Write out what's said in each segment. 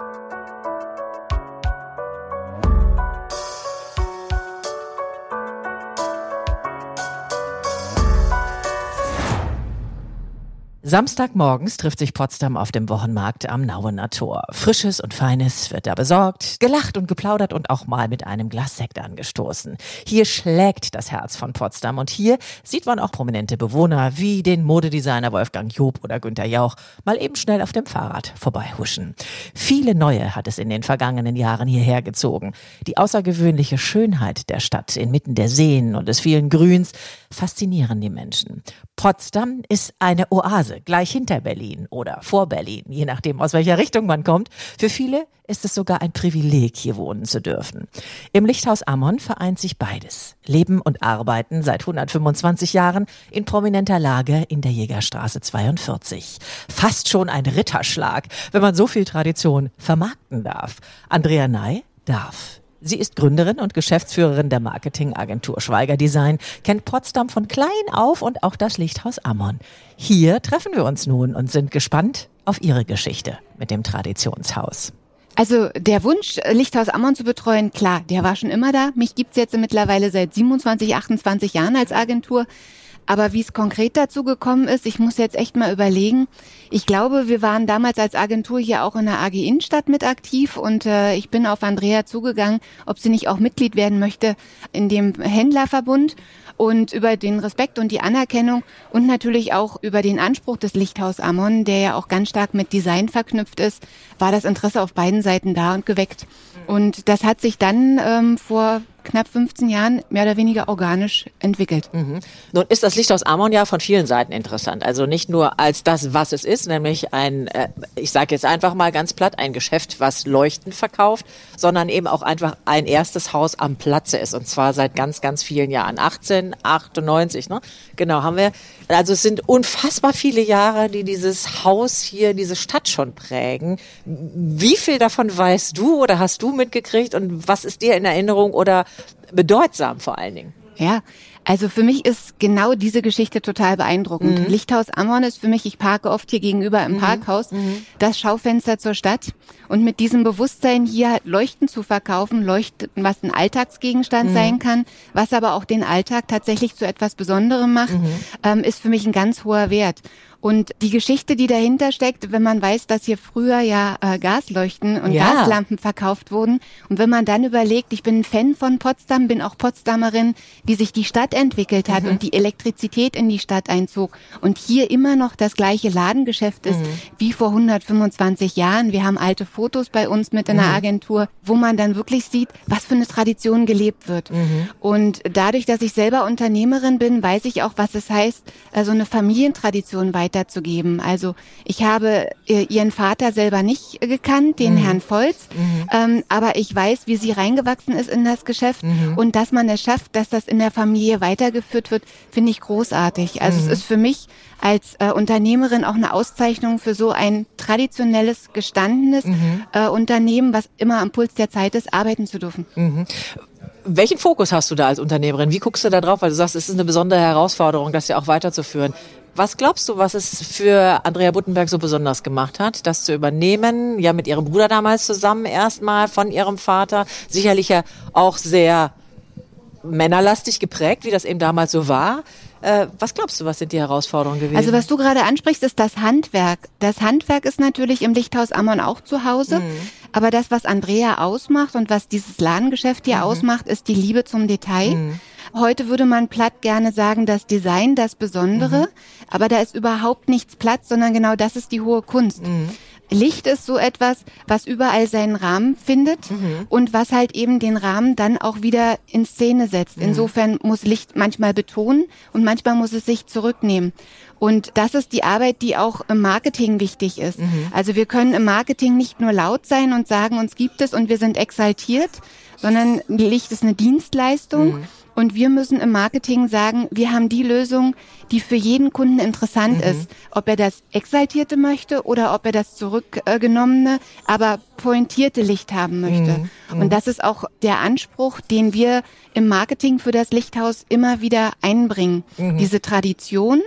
you Samstagmorgens trifft sich Potsdam auf dem Wochenmarkt am Nauener Tor. Frisches und Feines wird da besorgt, gelacht und geplaudert und auch mal mit einem Glas Sekt angestoßen. Hier schlägt das Herz von Potsdam und hier sieht man auch prominente Bewohner wie den Modedesigner Wolfgang Job oder Günter Jauch mal eben schnell auf dem Fahrrad vorbeihuschen. Viele neue hat es in den vergangenen Jahren hierher gezogen. Die außergewöhnliche Schönheit der Stadt inmitten der Seen und des vielen Grüns faszinieren die Menschen. Potsdam ist eine Oase, gleich hinter Berlin oder vor Berlin, je nachdem, aus welcher Richtung man kommt. Für viele ist es sogar ein Privileg, hier wohnen zu dürfen. Im Lichthaus Ammon vereint sich beides. Leben und Arbeiten seit 125 Jahren in prominenter Lage in der Jägerstraße 42. Fast schon ein Ritterschlag, wenn man so viel Tradition vermarkten darf. Andrea Ney darf. Sie ist Gründerin und Geschäftsführerin der Marketingagentur Schweiger Design, kennt Potsdam von klein auf und auch das Lichthaus Ammon. Hier treffen wir uns nun und sind gespannt auf ihre Geschichte mit dem Traditionshaus. Also der Wunsch, Lichthaus Ammon zu betreuen, klar, der war schon immer da. Mich gibt's jetzt mittlerweile seit 27, 28 Jahren als Agentur. Aber wie es konkret dazu gekommen ist, ich muss jetzt echt mal überlegen. Ich glaube, wir waren damals als Agentur hier auch in der AG Innenstadt mit aktiv und äh, ich bin auf Andrea zugegangen, ob sie nicht auch Mitglied werden möchte in dem Händlerverbund und über den Respekt und die Anerkennung und natürlich auch über den Anspruch des Lichthaus Ammon, der ja auch ganz stark mit Design verknüpft ist, war das Interesse auf beiden Seiten da und geweckt. Und das hat sich dann ähm, vor knapp 15 Jahren mehr oder weniger organisch entwickelt. Mhm. Nun ist das Lichthaus Amon ja von vielen Seiten interessant. Also nicht nur als das, was es ist, nämlich ein, äh, ich sage jetzt einfach mal ganz platt, ein Geschäft, was Leuchten verkauft, sondern eben auch einfach ein erstes Haus am Platze ist. Und zwar seit ganz, ganz vielen Jahren. 1898, ne? Genau, haben wir. Also es sind unfassbar viele Jahre, die dieses Haus hier, diese Stadt schon prägen. Wie viel davon weißt du oder hast du mitgekriegt und was ist dir in Erinnerung oder bedeutsam vor allen Dingen. Ja, also für mich ist genau diese Geschichte total beeindruckend. Mhm. Lichthaus Ammon ist für mich, ich parke oft hier gegenüber im mhm. Parkhaus, mhm. das Schaufenster zur Stadt. Und mit diesem Bewusstsein hier Leuchten zu verkaufen, Leuchten, was ein Alltagsgegenstand mhm. sein kann, was aber auch den Alltag tatsächlich zu etwas Besonderem macht, mhm. ähm, ist für mich ein ganz hoher Wert. Und die Geschichte, die dahinter steckt, wenn man weiß, dass hier früher ja äh, Gasleuchten und ja. Gaslampen verkauft wurden und wenn man dann überlegt, ich bin ein Fan von Potsdam, bin auch Potsdamerin, wie sich die Stadt entwickelt hat mhm. und die Elektrizität in die Stadt einzog und hier immer noch das gleiche Ladengeschäft ist mhm. wie vor 125 Jahren. Wir haben alte Fotos bei uns mit in der mhm. Agentur, wo man dann wirklich sieht, was für eine Tradition gelebt wird. Mhm. Und dadurch, dass ich selber Unternehmerin bin, weiß ich auch, was es heißt, also eine Familientradition weiter weiterzugeben. Also ich habe äh, ihren Vater selber nicht gekannt, den mhm. Herrn Volz, mhm. ähm, aber ich weiß, wie sie reingewachsen ist in das Geschäft mhm. und dass man es schafft, dass das in der Familie weitergeführt wird, finde ich großartig. Also es mhm. ist für mich als äh, Unternehmerin auch eine Auszeichnung für so ein traditionelles, gestandenes mhm. äh, Unternehmen, was immer am Puls der Zeit ist, arbeiten zu dürfen. Mhm. Welchen Fokus hast du da als Unternehmerin? Wie guckst du da drauf? Weil du sagst, es ist eine besondere Herausforderung, das ja auch weiterzuführen. Was glaubst du, was es für Andrea Buttenberg so besonders gemacht hat, das zu übernehmen? Ja, mit ihrem Bruder damals zusammen erstmal von ihrem Vater. Sicherlich ja auch sehr männerlastig geprägt, wie das eben damals so war. Äh, was glaubst du, was sind die Herausforderungen gewesen? Also was du gerade ansprichst, ist das Handwerk. Das Handwerk ist natürlich im Lichthaus Ammon auch zu Hause. Mhm. Aber das, was Andrea ausmacht und was dieses Ladengeschäft hier mhm. ausmacht, ist die Liebe zum Detail. Mhm. Heute würde man platt gerne sagen, das Design das Besondere, mhm. aber da ist überhaupt nichts platt, sondern genau das ist die hohe Kunst. Mhm. Licht ist so etwas, was überall seinen Rahmen findet mhm. und was halt eben den Rahmen dann auch wieder in Szene setzt. Mhm. Insofern muss Licht manchmal betonen und manchmal muss es sich zurücknehmen. Und das ist die Arbeit, die auch im Marketing wichtig ist. Mhm. Also wir können im Marketing nicht nur laut sein und sagen, uns gibt es und wir sind exaltiert, sondern Licht ist eine Dienstleistung. Mhm. Und wir müssen im Marketing sagen, wir haben die Lösung, die für jeden Kunden interessant mhm. ist. Ob er das Exaltierte möchte oder ob er das Zurückgenommene, aber pointierte Licht haben möchte. Mhm. mhm. Und das ist auch der Anspruch, den wir im Marketing für das Lichthaus immer wieder einbringen. Mhm. Diese Tradition,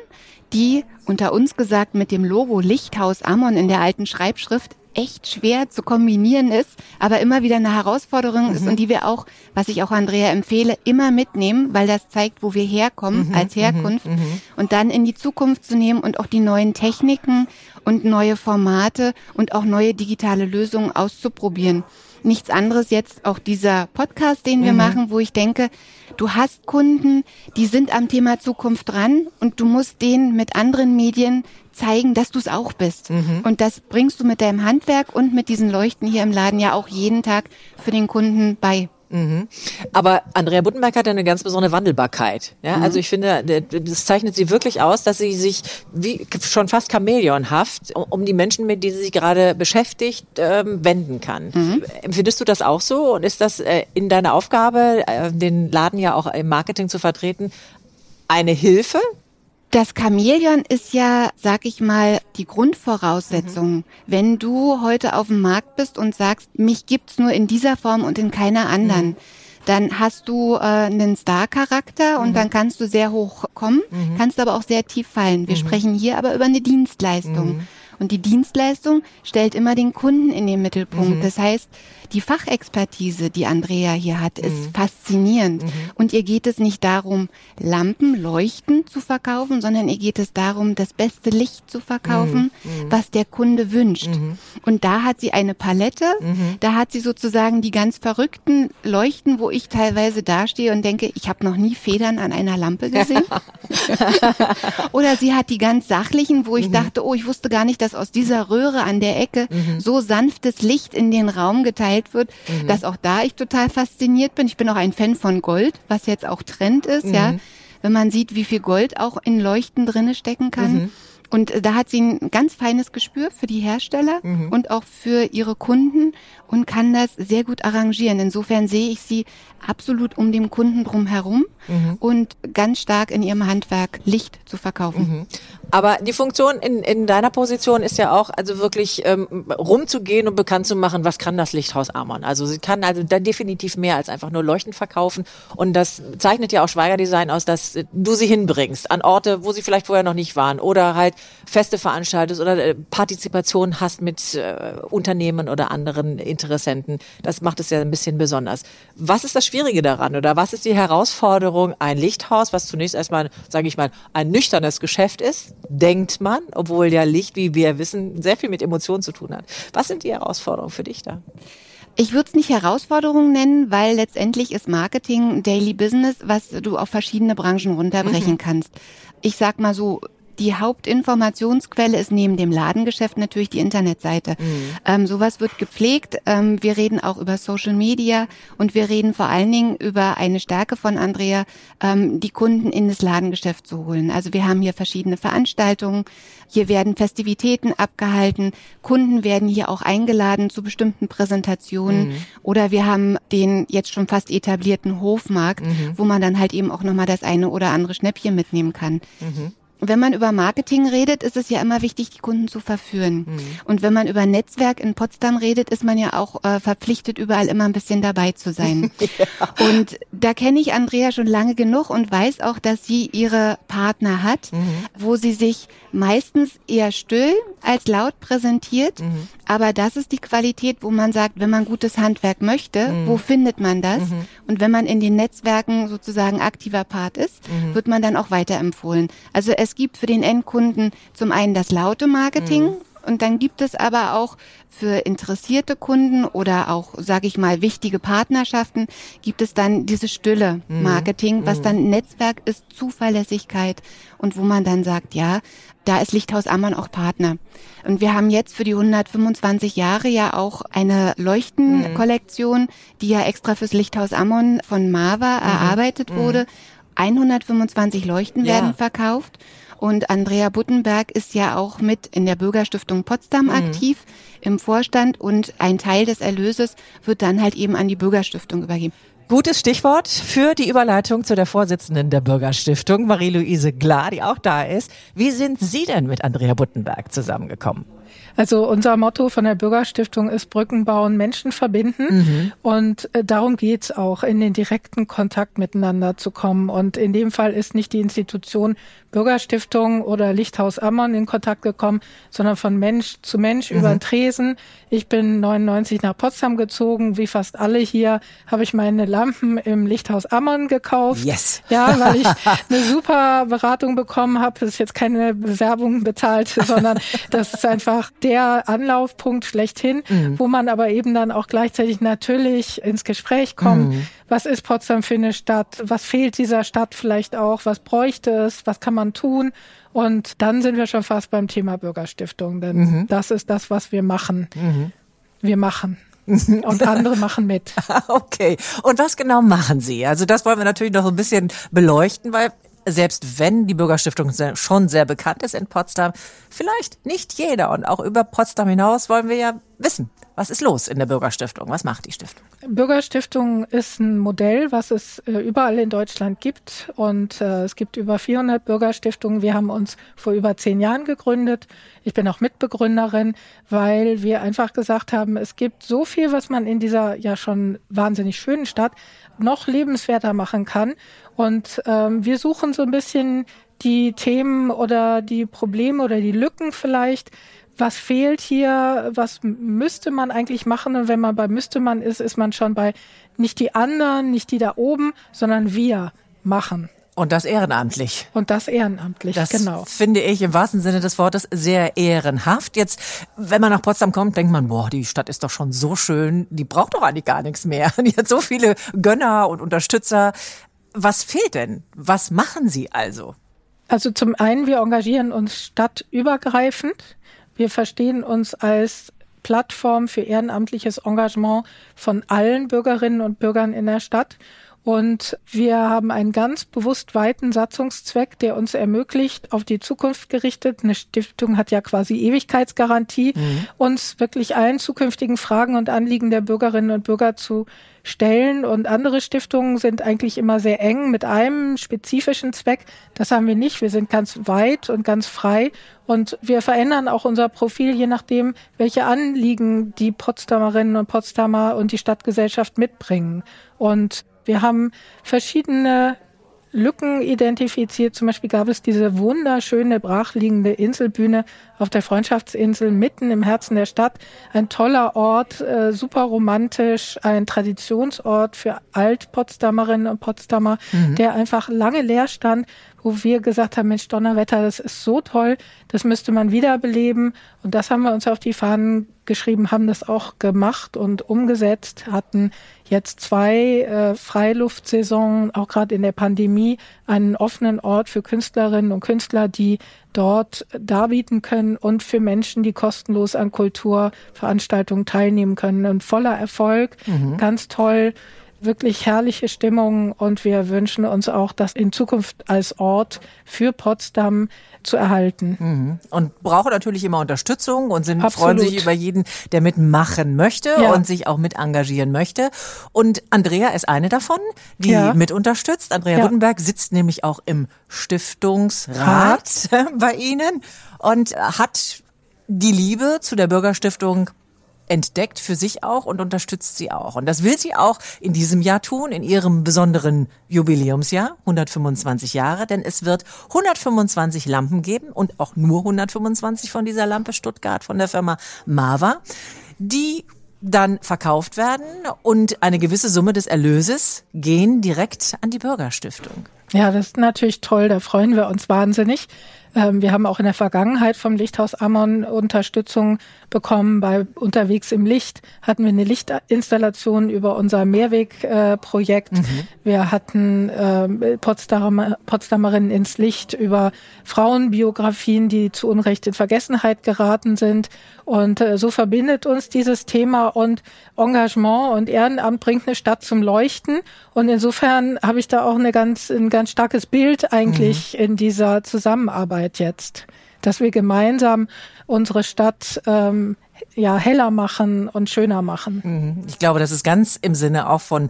die unter uns gesagt mit dem Logo Lichthaus Ammon in der alten Schreibschrift echt schwer zu kombinieren ist, aber immer wieder eine Herausforderung mhm. ist und die wir auch, was ich auch Andrea empfehle, immer mitnehmen, weil das zeigt, wo wir herkommen mhm. als Herkunft mhm. mhm. und dann in die Zukunft zu nehmen und auch die neuen Techniken und neue Formate und auch neue digitale Lösungen auszuprobieren nichts anderes jetzt auch dieser Podcast, den wir mhm. machen, wo ich denke, du hast Kunden, die sind am Thema Zukunft dran und du musst denen mit anderen Medien zeigen, dass du es auch bist. Mhm. Und das bringst du mit deinem Handwerk und mit diesen Leuchten hier im Laden ja auch jeden Tag für den Kunden bei. Mhm. Aber Andrea Buttenberg hat eine ganz besondere Wandelbarkeit. Ja, mhm. also ich finde, das zeichnet sie wirklich aus, dass sie sich wie schon fast chamäleonhaft um die Menschen, mit denen sie sich gerade beschäftigt, ähm, wenden kann. Mhm. Empfindest du das auch so? Und ist das äh, in deiner Aufgabe, äh, den Laden ja auch im Marketing zu vertreten, eine Hilfe? Das Chamäleon ist ja, sag ich mal, die Grundvoraussetzung. Mhm. Wenn du heute auf dem Markt bist und sagst, mich gibt's nur in dieser Form und in keiner anderen, mhm. dann hast du äh, einen Star-Charakter und mhm. dann kannst du sehr hoch kommen, mhm. kannst aber auch sehr tief fallen. Wir mhm. sprechen hier aber über eine Dienstleistung. Mhm. Und die Dienstleistung stellt immer den Kunden in den Mittelpunkt. Das heißt, die Fachexpertise, die Andrea hier hat, ist mhm. faszinierend. Mhm. Und ihr geht es nicht darum, Lampen, Leuchten zu verkaufen, sondern ihr geht es darum, das beste Licht zu verkaufen, mhm. mhm. was der Kunde wünscht. Mhm. Und da hat sie eine Palette, mhm. da hat sie sozusagen die ganz verrückten Leuchten, wo ich teilweise dastehe und denke, ich habe noch nie Federn an einer Lampe gesehen. Oder sie hat die ganz sachlichen, wo ich dachte, oh, ich wusste gar nicht, dass aus dieser Röhre an der Ecke so sanftes Licht in den Raum geteilt wird, mhm. dass auch da ich total fasziniert bin. Ich bin auch ein Fan von Gold, was jetzt auch Trend ist, mhm. ja. Wenn man sieht, wie viel Gold auch in Leuchten drinne stecken kann. Und äh, da hat sie ein ganz feines Gespür für die Hersteller mhm. und auch für ihre Kunden und kann das sehr gut arrangieren. Insofern sehe ich sie absolut um den Kunden drum herum mhm. und ganz stark in ihrem Handwerk Licht zu verkaufen. Mhm. Aber die Funktion in, in deiner Position ist ja auch, also wirklich ähm, rumzugehen und bekannt zu machen, was kann das Lichthaus Amon. Also sie kann also da definitiv mehr als einfach nur Leuchten verkaufen. Und das zeichnet ja auch Schweigerdesign aus, dass du sie hinbringst an Orte, wo sie vielleicht vorher noch nicht waren oder halt Feste veranstaltest oder äh, Partizipation hast mit äh, Unternehmen oder anderen Interessenten. Das macht es ja ein bisschen besonders. Was ist das Schwierige daran oder was ist die Herausforderung, ein Lichthaus, was zunächst erstmal, sage ich mal, ein nüchternes Geschäft ist, denkt man, obwohl ja Licht, wie wir wissen, sehr viel mit Emotionen zu tun hat. Was sind die Herausforderungen für dich da? Ich würde es nicht Herausforderungen nennen, weil letztendlich ist Marketing Daily Business, was du auf verschiedene Branchen runterbrechen mhm. kannst. Ich sag mal so, die Hauptinformationsquelle ist neben dem Ladengeschäft natürlich die Internetseite. Mhm. Ähm, sowas wird gepflegt. Ähm, wir reden auch über Social Media und wir reden vor allen Dingen über eine Stärke von Andrea, ähm, die Kunden in das Ladengeschäft zu holen. Also wir haben hier verschiedene Veranstaltungen. Hier werden Festivitäten abgehalten. Kunden werden hier auch eingeladen zu bestimmten Präsentationen. Mhm. Oder wir haben den jetzt schon fast etablierten Hofmarkt, mhm. wo man dann halt eben auch nochmal das eine oder andere Schnäppchen mitnehmen kann. Wenn man über Marketing redet, ist es ja immer wichtig, die Kunden zu verführen. Mhm. Und wenn man über Netzwerk in Potsdam redet, ist man ja auch äh, verpflichtet, überall immer ein bisschen dabei zu sein. ja. Und da kenne ich Andrea schon lange genug und weiß auch, dass sie ihre Partner hat, mhm. wo sie sich meistens eher still als laut präsentiert. Mhm. Aber das ist die Qualität, wo man sagt, wenn man gutes Handwerk möchte, mhm. wo findet man das? Mhm. Und wenn man in den Netzwerken sozusagen aktiver Part ist, mhm. wird man dann auch weiterempfohlen. Also es gibt für den Endkunden zum einen das laute Marketing, mhm. Und dann gibt es aber auch für interessierte Kunden oder auch, sage ich mal, wichtige Partnerschaften, gibt es dann dieses stille mhm. Marketing, was mhm. dann Netzwerk ist, Zuverlässigkeit und wo man dann sagt, ja, da ist Lichthaus Ammann auch Partner. Und wir haben jetzt für die 125 Jahre ja auch eine Leuchtenkollektion, die ja extra fürs Lichthaus Ammon von Mava mhm. erarbeitet mhm. wurde. 125 Leuchten ja. werden verkauft. Und Andrea Buttenberg ist ja auch mit in der Bürgerstiftung Potsdam mhm. aktiv im Vorstand und ein Teil des Erlöses wird dann halt eben an die Bürgerstiftung übergeben. Gutes Stichwort für die Überleitung zu der Vorsitzenden der Bürgerstiftung, Marie-Louise Glar, die auch da ist. Wie sind Sie denn mit Andrea Buttenberg zusammengekommen? Also unser Motto von der Bürgerstiftung ist Brücken bauen, Menschen verbinden. Mhm. Und äh, darum geht's auch, in den direkten Kontakt miteinander zu kommen. Und in dem Fall ist nicht die Institution Bürgerstiftung oder Lichthaus Ammon in Kontakt gekommen, sondern von Mensch zu Mensch mhm. über den Tresen. Ich bin 99 nach Potsdam gezogen, wie fast alle hier, habe ich meine Lampen im Lichthaus Ammon gekauft. Yes. Ja, weil ich eine super Beratung bekommen habe. Das ist jetzt keine Bewerbung bezahlt, sondern das ist einfach der Anlaufpunkt schlechthin, mhm. wo man aber eben dann auch gleichzeitig natürlich ins Gespräch kommt. Mhm. Was ist Potsdam für eine Stadt? Was fehlt dieser Stadt vielleicht auch? Was bräuchte es? Was kann man tun? Und dann sind wir schon fast beim Thema Bürgerstiftung, denn mhm. das ist das, was wir machen. Mhm. Wir machen. Und andere machen mit. Okay. Und was genau machen Sie? Also das wollen wir natürlich noch ein bisschen beleuchten, weil selbst wenn die Bürgerstiftung schon sehr bekannt ist in Potsdam, vielleicht nicht jeder. Und auch über Potsdam hinaus wollen wir ja wissen, was ist los in der Bürgerstiftung? Was macht die Stiftung? Bürgerstiftung ist ein Modell, was es äh, überall in Deutschland gibt. Und äh, es gibt über 400 Bürgerstiftungen. Wir haben uns vor über zehn Jahren gegründet. Ich bin auch Mitbegründerin, weil wir einfach gesagt haben, es gibt so viel, was man in dieser ja schon wahnsinnig schönen Stadt noch lebenswerter machen kann. Und ähm, wir suchen so ein bisschen die Themen oder die Probleme oder die Lücken vielleicht. Was fehlt hier? Was müsste man eigentlich machen? Und wenn man bei müsste man ist, ist man schon bei nicht die anderen, nicht die da oben, sondern wir machen. Und das ehrenamtlich. Und das ehrenamtlich, das genau. Finde ich im wahrsten Sinne des Wortes sehr ehrenhaft. Jetzt, wenn man nach Potsdam kommt, denkt man, boah, die Stadt ist doch schon so schön, die braucht doch eigentlich gar nichts mehr. Die hat so viele Gönner und Unterstützer. Was fehlt denn? Was machen Sie also? Also zum einen, wir engagieren uns stadtübergreifend. Wir verstehen uns als Plattform für ehrenamtliches Engagement von allen Bürgerinnen und Bürgern in der Stadt. Und wir haben einen ganz bewusst weiten Satzungszweck, der uns ermöglicht, auf die Zukunft gerichtet, eine Stiftung hat ja quasi Ewigkeitsgarantie, mhm. uns wirklich allen zukünftigen Fragen und Anliegen der Bürgerinnen und Bürger zu stellen. Und andere Stiftungen sind eigentlich immer sehr eng mit einem spezifischen Zweck. Das haben wir nicht. Wir sind ganz weit und ganz frei. Und wir verändern auch unser Profil, je nachdem, welche Anliegen die Potsdamerinnen und Potsdamer und die Stadtgesellschaft mitbringen. Und wir haben verschiedene Lücken identifiziert. Zum Beispiel gab es diese wunderschöne brachliegende Inselbühne auf der Freundschaftsinsel mitten im Herzen der Stadt. Ein toller Ort, äh, super romantisch, ein Traditionsort für Alt-Potsdamerinnen und Potsdamer, mhm. der einfach lange leer stand, wo wir gesagt haben, Mensch, Donnerwetter, das ist so toll, das müsste man wiederbeleben. Und das haben wir uns auf die Fahnen geschrieben, haben das auch gemacht und umgesetzt, hatten jetzt zwei äh, Freiluftsaisons, auch gerade in der Pandemie, einen offenen Ort für Künstlerinnen und Künstler, die dort darbieten können und für Menschen, die kostenlos an Kulturveranstaltungen teilnehmen können. Und voller Erfolg, mhm. ganz toll wirklich herrliche Stimmung und wir wünschen uns auch, das in Zukunft als Ort für Potsdam zu erhalten. Mhm. Und brauchen natürlich immer Unterstützung und sind, freuen sich über jeden, der mitmachen möchte ja. und sich auch mit engagieren möchte. Und Andrea ist eine davon, die ja. mit unterstützt. Andrea ja. Sitzt nämlich auch im Stiftungsrat Rat. bei Ihnen und hat die Liebe zu der Bürgerstiftung entdeckt für sich auch und unterstützt sie auch. Und das will sie auch in diesem Jahr tun, in ihrem besonderen Jubiläumsjahr, 125 Jahre, denn es wird 125 Lampen geben und auch nur 125 von dieser Lampe Stuttgart von der Firma Mava, die dann verkauft werden und eine gewisse Summe des Erlöses gehen direkt an die Bürgerstiftung. Ja, das ist natürlich toll, da freuen wir uns wahnsinnig. Ähm, wir haben auch in der Vergangenheit vom Lichthaus Ammon Unterstützung bekommen. Bei Unterwegs im Licht hatten wir eine Lichtinstallation über unser Mehrwegprojekt. Äh, mhm. Wir hatten äh, Potsdamer, Potsdamerinnen ins Licht über Frauenbiografien, die zu Unrecht in Vergessenheit geraten sind. Und äh, so verbindet uns dieses Thema und Engagement und Ehrenamt bringt eine Stadt zum Leuchten. Und insofern habe ich da auch eine ganz, ein ganz starkes Bild eigentlich mhm. in dieser Zusammenarbeit jetzt, dass wir gemeinsam unsere Stadt ähm, ja heller machen und schöner machen. Mhm. Ich glaube, das ist ganz im Sinne auch von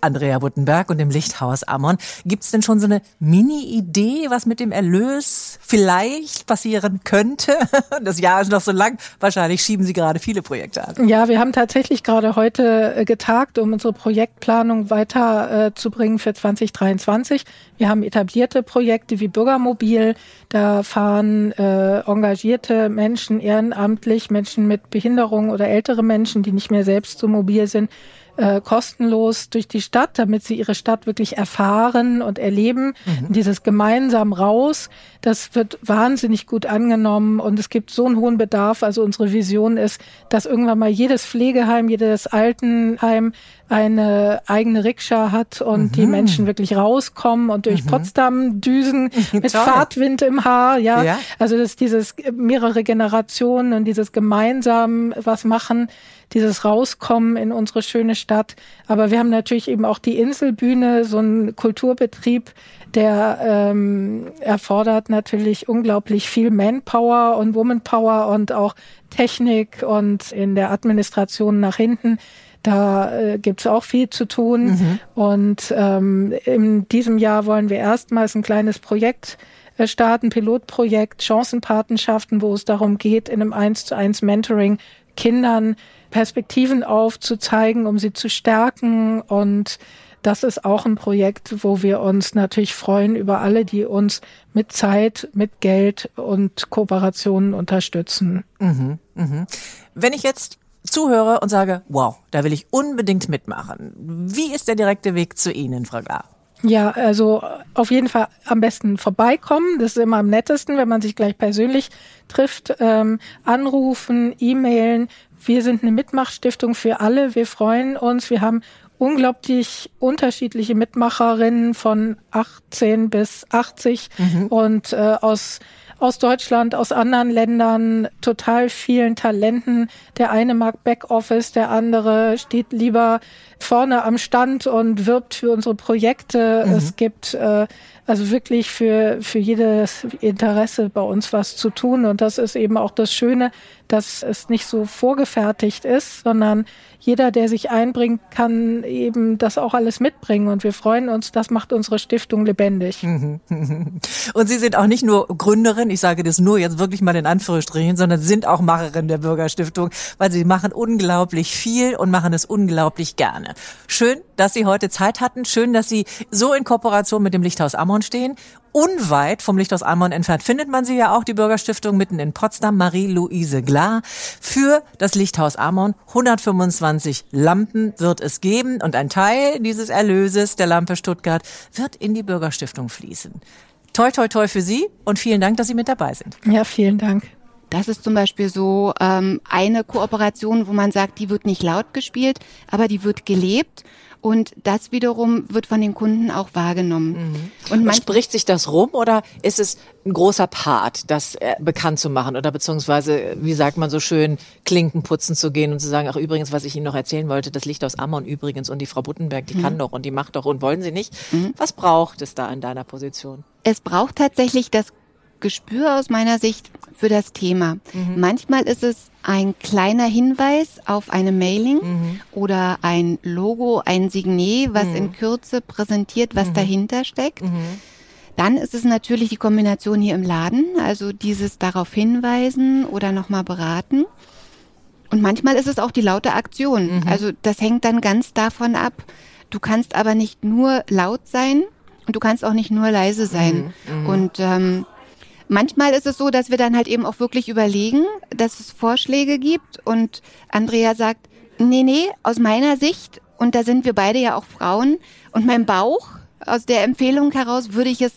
Andrea Buttenberg und dem Lichthaus Ammon. Gibt es denn schon so eine Mini-Idee, was mit dem Erlös vielleicht passieren könnte? Das Jahr ist noch so lang. Wahrscheinlich schieben Sie gerade viele Projekte an. Ja, wir haben tatsächlich gerade heute äh, getagt, um unsere Projektplanung weiterzubringen äh, für 2023. Wir haben etablierte Projekte wie Bürgermobil. Da fahren äh, engagierte Menschen ehrenamtlich, Menschen mit Behinderung oder ältere Menschen, die nicht mehr selbst so mobil sind, äh, kostenlos durch die Stadt, damit sie ihre Stadt wirklich erfahren und erleben. Mhm. Dieses gemeinsam raus, das wird wahnsinnig gut angenommen und es gibt so einen hohen Bedarf. Also unsere Vision ist, dass irgendwann mal jedes Pflegeheim, jedes Altenheim eine eigene Rikscha hat und mhm. die Menschen wirklich rauskommen und durch mhm. Potsdam düsen mit Fahrtwind im Haar. Ja, ja. also das dieses mehrere Generationen und dieses gemeinsam was machen dieses Rauskommen in unsere schöne Stadt. Aber wir haben natürlich eben auch die Inselbühne, so ein Kulturbetrieb, der ähm, erfordert natürlich unglaublich viel Manpower und Womanpower und auch Technik und in der Administration nach hinten. Da äh, gibt es auch viel zu tun. Mhm. Und ähm, in diesem Jahr wollen wir erstmals ein kleines Projekt äh, starten, Pilotprojekt, Chancenpatenschaften, wo es darum geht, in einem 1 zu 1 Mentoring Kindern Perspektiven aufzuzeigen, um sie zu stärken. Und das ist auch ein Projekt, wo wir uns natürlich freuen über alle, die uns mit Zeit, mit Geld und Kooperationen unterstützen. Mhm, mh. Wenn ich jetzt zuhöre und sage, wow, da will ich unbedingt mitmachen. Wie ist der direkte Weg zu Ihnen, Frau Gar? Ja, also auf jeden Fall am besten vorbeikommen. Das ist immer am nettesten, wenn man sich gleich persönlich trifft. Ähm, anrufen, e-mailen. Wir sind eine Mitmachstiftung für alle. Wir freuen uns. Wir haben unglaublich unterschiedliche Mitmacherinnen von 18 bis 80 mhm. und äh, aus aus Deutschland, aus anderen Ländern, total vielen Talenten. Der eine mag Backoffice, der andere steht lieber vorne am Stand und wirbt für unsere Projekte. Mhm. Es gibt äh, also wirklich für, für jedes Interesse bei uns was zu tun. Und das ist eben auch das Schöne, dass es nicht so vorgefertigt ist, sondern jeder, der sich einbringt, kann eben das auch alles mitbringen. Und wir freuen uns, das macht unsere Stiftung lebendig. Und Sie sind auch nicht nur Gründerin, ich sage das nur jetzt wirklich mal in Anführungsstrichen, sondern sind auch Macherin der Bürgerstiftung, weil Sie machen unglaublich viel und machen es unglaublich gerne. Schön, dass Sie heute Zeit hatten. Schön, dass Sie so in Kooperation mit dem Lichthaus Ammon stehen. Unweit vom Lichthaus Ammon entfernt findet man sie ja auch, die Bürgerstiftung mitten in Potsdam, Marie-Louise Glar. Für das Lichthaus Ammon 125 Lampen wird es geben und ein Teil dieses Erlöses der Lampe Stuttgart wird in die Bürgerstiftung fließen. Toi, toi, toi für Sie und vielen Dank, dass Sie mit dabei sind. Ja, vielen Dank. Das ist zum Beispiel so ähm, eine Kooperation, wo man sagt, die wird nicht laut gespielt, aber die wird gelebt. Und das wiederum wird von den Kunden auch wahrgenommen. Mhm. Und man spricht sich das rum oder ist es ein großer Part, das äh, bekannt zu machen oder beziehungsweise, wie sagt man so schön, Klinken putzen zu gehen und zu sagen, ach übrigens, was ich Ihnen noch erzählen wollte, das Licht aus Ammon übrigens und die Frau Buttenberg, die mhm. kann doch und die macht doch und wollen Sie nicht. Mhm. Was braucht es da in deiner Position? Es braucht tatsächlich das Gespür aus meiner Sicht für das Thema. Mhm. Manchmal ist es ein kleiner Hinweis auf eine Mailing mhm. oder ein Logo, ein Signet, was mhm. in Kürze präsentiert, was mhm. dahinter steckt. Mhm. Dann ist es natürlich die Kombination hier im Laden, also dieses darauf hinweisen oder nochmal beraten. Und manchmal ist es auch die laute Aktion. Mhm. Also das hängt dann ganz davon ab. Du kannst aber nicht nur laut sein und du kannst auch nicht nur leise sein. Und ähm, Manchmal ist es so, dass wir dann halt eben auch wirklich überlegen, dass es Vorschläge gibt und Andrea sagt, nee, nee, aus meiner Sicht, und da sind wir beide ja auch Frauen, und mein Bauch, aus der Empfehlung heraus, würde ich es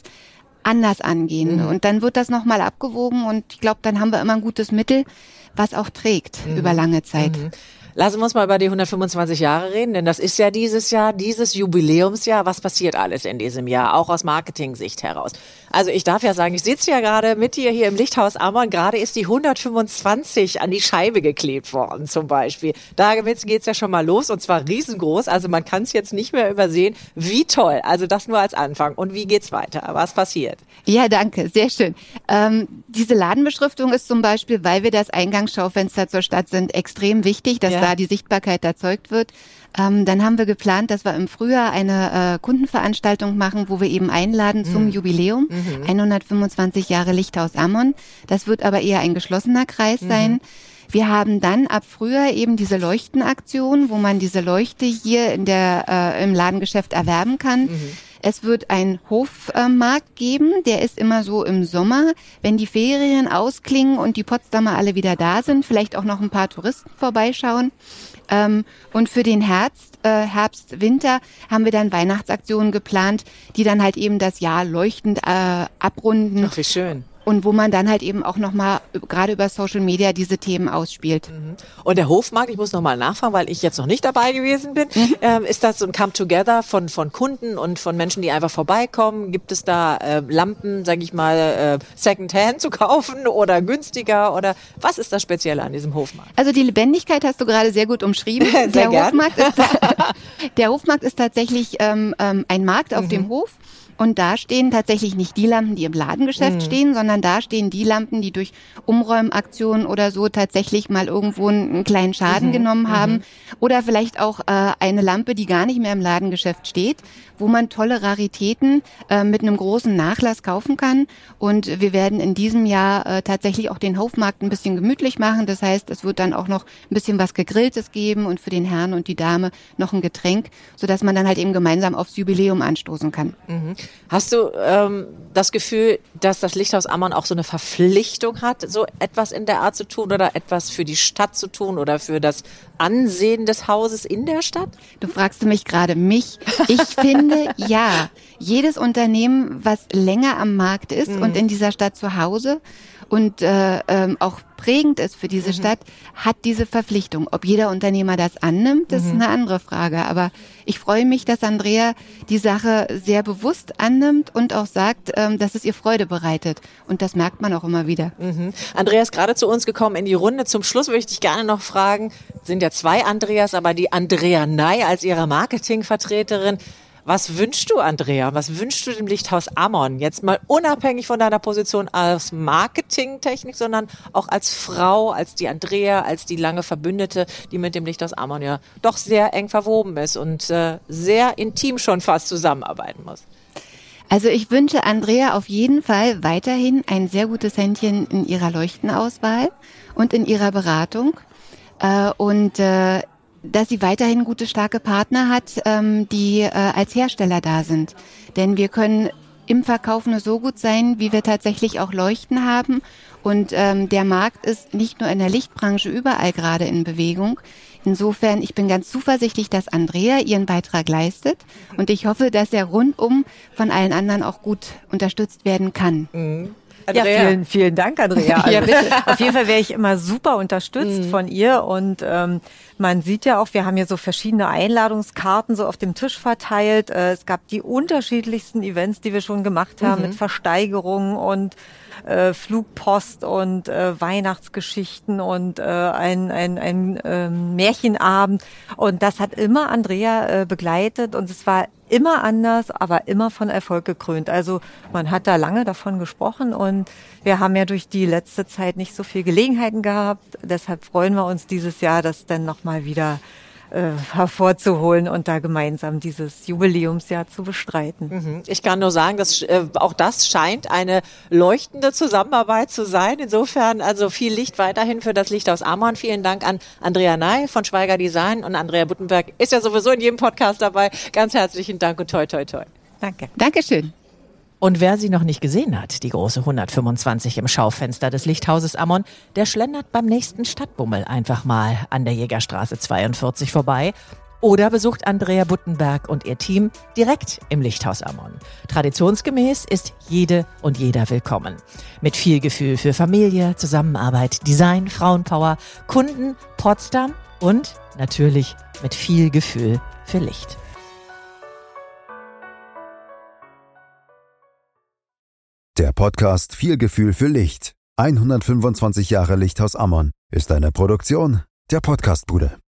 anders angehen. Mhm. Und dann wird das nochmal abgewogen und ich glaube, dann haben wir immer ein gutes Mittel, was auch trägt mhm. über lange Zeit. Mhm. Lassen wir uns mal über die 125 Jahre reden, denn das ist ja dieses Jahr, dieses Jubiläumsjahr. Was passiert alles in diesem Jahr, auch aus Marketing-Sicht heraus? Also ich darf ja sagen, ich sitze ja gerade mit dir hier im Lichthaus Amon. Gerade ist die 125 an die Scheibe geklebt worden zum Beispiel. Damit geht's ja schon mal los und zwar riesengroß. Also man kann es jetzt nicht mehr übersehen. Wie toll. Also das nur als Anfang. Und wie geht's weiter? Was passiert? Ja, danke. Sehr schön. Ähm, diese Ladenbeschriftung ist zum Beispiel, weil wir das Eingangsschaufenster zur Stadt sind, extrem wichtig, dass ja. Da die Sichtbarkeit erzeugt wird. Ähm, dann haben wir geplant, dass wir im Frühjahr eine äh, Kundenveranstaltung machen, wo wir eben einladen zum mhm. Jubiläum. Mhm. 125 Jahre Lichthaus Ammon. Das wird aber eher ein geschlossener Kreis mhm. sein. Wir haben dann ab Frühjahr eben diese Leuchtenaktion, wo man diese Leuchte hier in der, äh, im Ladengeschäft erwerben kann. Mhm. Es wird einen Hofmarkt geben, der ist immer so im Sommer, wenn die Ferien ausklingen und die Potsdamer alle wieder da sind, vielleicht auch noch ein paar Touristen vorbeischauen. Ähm, und für den Herbst, äh, Herbst, Winter haben wir dann Weihnachtsaktionen geplant, die dann halt eben das Jahr leuchtend äh, abrunden. Ach, wie schön und wo man dann halt eben auch nochmal gerade über Social Media diese Themen ausspielt. Mhm. Und der Hofmarkt, ich muss nochmal nachfragen, weil ich jetzt noch nicht dabei gewesen bin, mhm. ähm, ist das so ein Come-Together von, von Kunden und von Menschen, die einfach vorbeikommen? Gibt es da äh, Lampen, sage ich mal, äh, Secondhand zu kaufen oder günstiger oder was ist das Spezielle an diesem Hofmarkt? Also die Lebendigkeit hast du gerade sehr gut umschrieben. sehr der, gern. Hofmarkt ist, der Hofmarkt ist tatsächlich ähm, ähm, ein Markt auf mhm. dem Hof und da stehen tatsächlich nicht die Lampen, die im Ladengeschäft mhm. stehen, sondern da stehen die Lampen, die durch Umräumaktionen oder so tatsächlich mal irgendwo einen kleinen Schaden mhm. genommen haben. Mhm. Oder vielleicht auch äh, eine Lampe, die gar nicht mehr im Ladengeschäft steht, wo man tolle Raritäten äh, mit einem großen Nachlass kaufen kann. Und wir werden in diesem Jahr äh, tatsächlich auch den Hofmarkt ein bisschen gemütlich machen. Das heißt, es wird dann auch noch ein bisschen was Gegrilltes geben und für den Herrn und die Dame noch ein Getränk, sodass man dann halt eben gemeinsam aufs Jubiläum anstoßen kann. Mhm. Hast du ähm, das Gefühl, dass das Lichthaus Ammann auch so eine Verpflichtung hat, so etwas in der Art zu tun oder etwas für die Stadt zu tun oder für das Ansehen des Hauses in der Stadt? Du fragst mich gerade mich. Ich finde ja, jedes Unternehmen, was länger am Markt ist mhm. und in dieser Stadt zu Hause und äh, ähm, auch prägend ist für diese mhm. Stadt, hat diese Verpflichtung. Ob jeder Unternehmer das annimmt, das mhm. ist eine andere Frage. Aber ich freue mich, dass Andrea die Sache sehr bewusst annimmt und auch sagt, ähm, dass es ihr Freude bereitet. Und das merkt man auch immer wieder. Mhm. Andrea ist gerade zu uns gekommen in die Runde. Zum Schluss möchte ich gerne noch fragen, sind ja zwei Andreas, aber die Andrea Ney als ihre Marketingvertreterin, was wünschst du, Andrea? Was wünschst du dem Lichthaus Amon? Jetzt mal unabhängig von deiner Position als Marketingtechnik, sondern auch als Frau, als die Andrea, als die lange Verbündete, die mit dem Lichthaus Amon ja doch sehr eng verwoben ist und äh, sehr intim schon fast zusammenarbeiten muss. Also ich wünsche Andrea auf jeden Fall weiterhin ein sehr gutes Händchen in ihrer Leuchtenauswahl und in ihrer Beratung. Äh, und äh, dass sie weiterhin gute, starke Partner hat, ähm, die äh, als Hersteller da sind. Denn wir können im Verkauf nur so gut sein, wie wir tatsächlich auch Leuchten haben. Und ähm, der Markt ist nicht nur in der Lichtbranche überall gerade in Bewegung. Insofern, ich bin ganz zuversichtlich, dass Andrea ihren Beitrag leistet. Und ich hoffe, dass er rundum von allen anderen auch gut unterstützt werden kann. Mhm. Andrea. Ja, vielen, vielen Dank, Andrea. Also, ja, auf jeden Fall wäre ich immer super unterstützt mhm. von ihr und ähm, man sieht ja auch, wir haben hier so verschiedene Einladungskarten so auf dem Tisch verteilt. Äh, es gab die unterschiedlichsten Events, die wir schon gemacht haben mhm. mit Versteigerungen und äh, Flugpost und äh, Weihnachtsgeschichten und äh, ein, ein, ein äh, Märchenabend. Und das hat immer Andrea äh, begleitet und es war immer anders, aber immer von Erfolg gekrönt. Also man hat da lange davon gesprochen und wir haben ja durch die letzte Zeit nicht so viel Gelegenheiten gehabt. Deshalb freuen wir uns dieses Jahr, das dann nochmal wieder äh, hervorzuholen und da gemeinsam dieses Jubiläumsjahr zu bestreiten. Mhm. Ich kann nur sagen, dass äh, auch das scheint eine leuchtende Zusammenarbeit zu sein. Insofern also viel Licht weiterhin für das Licht aus Amon. Vielen Dank an Andrea Ney von Schweiger Design und Andrea Buttenberg ist ja sowieso in jedem Podcast dabei. Ganz herzlichen Dank und toi toi toi. Danke. Dankeschön. Und wer sie noch nicht gesehen hat, die große 125 im Schaufenster des Lichthauses Ammon, der schlendert beim nächsten Stadtbummel einfach mal an der Jägerstraße 42 vorbei oder besucht Andrea Buttenberg und ihr Team direkt im Lichthaus Ammon. Traditionsgemäß ist jede und jeder willkommen. Mit viel Gefühl für Familie, Zusammenarbeit, Design, Frauenpower, Kunden, Potsdam und natürlich mit viel Gefühl für Licht. Der Podcast Viel Gefühl für Licht. 125 Jahre Lichthaus Ammon ist eine Produktion der Podcastbude.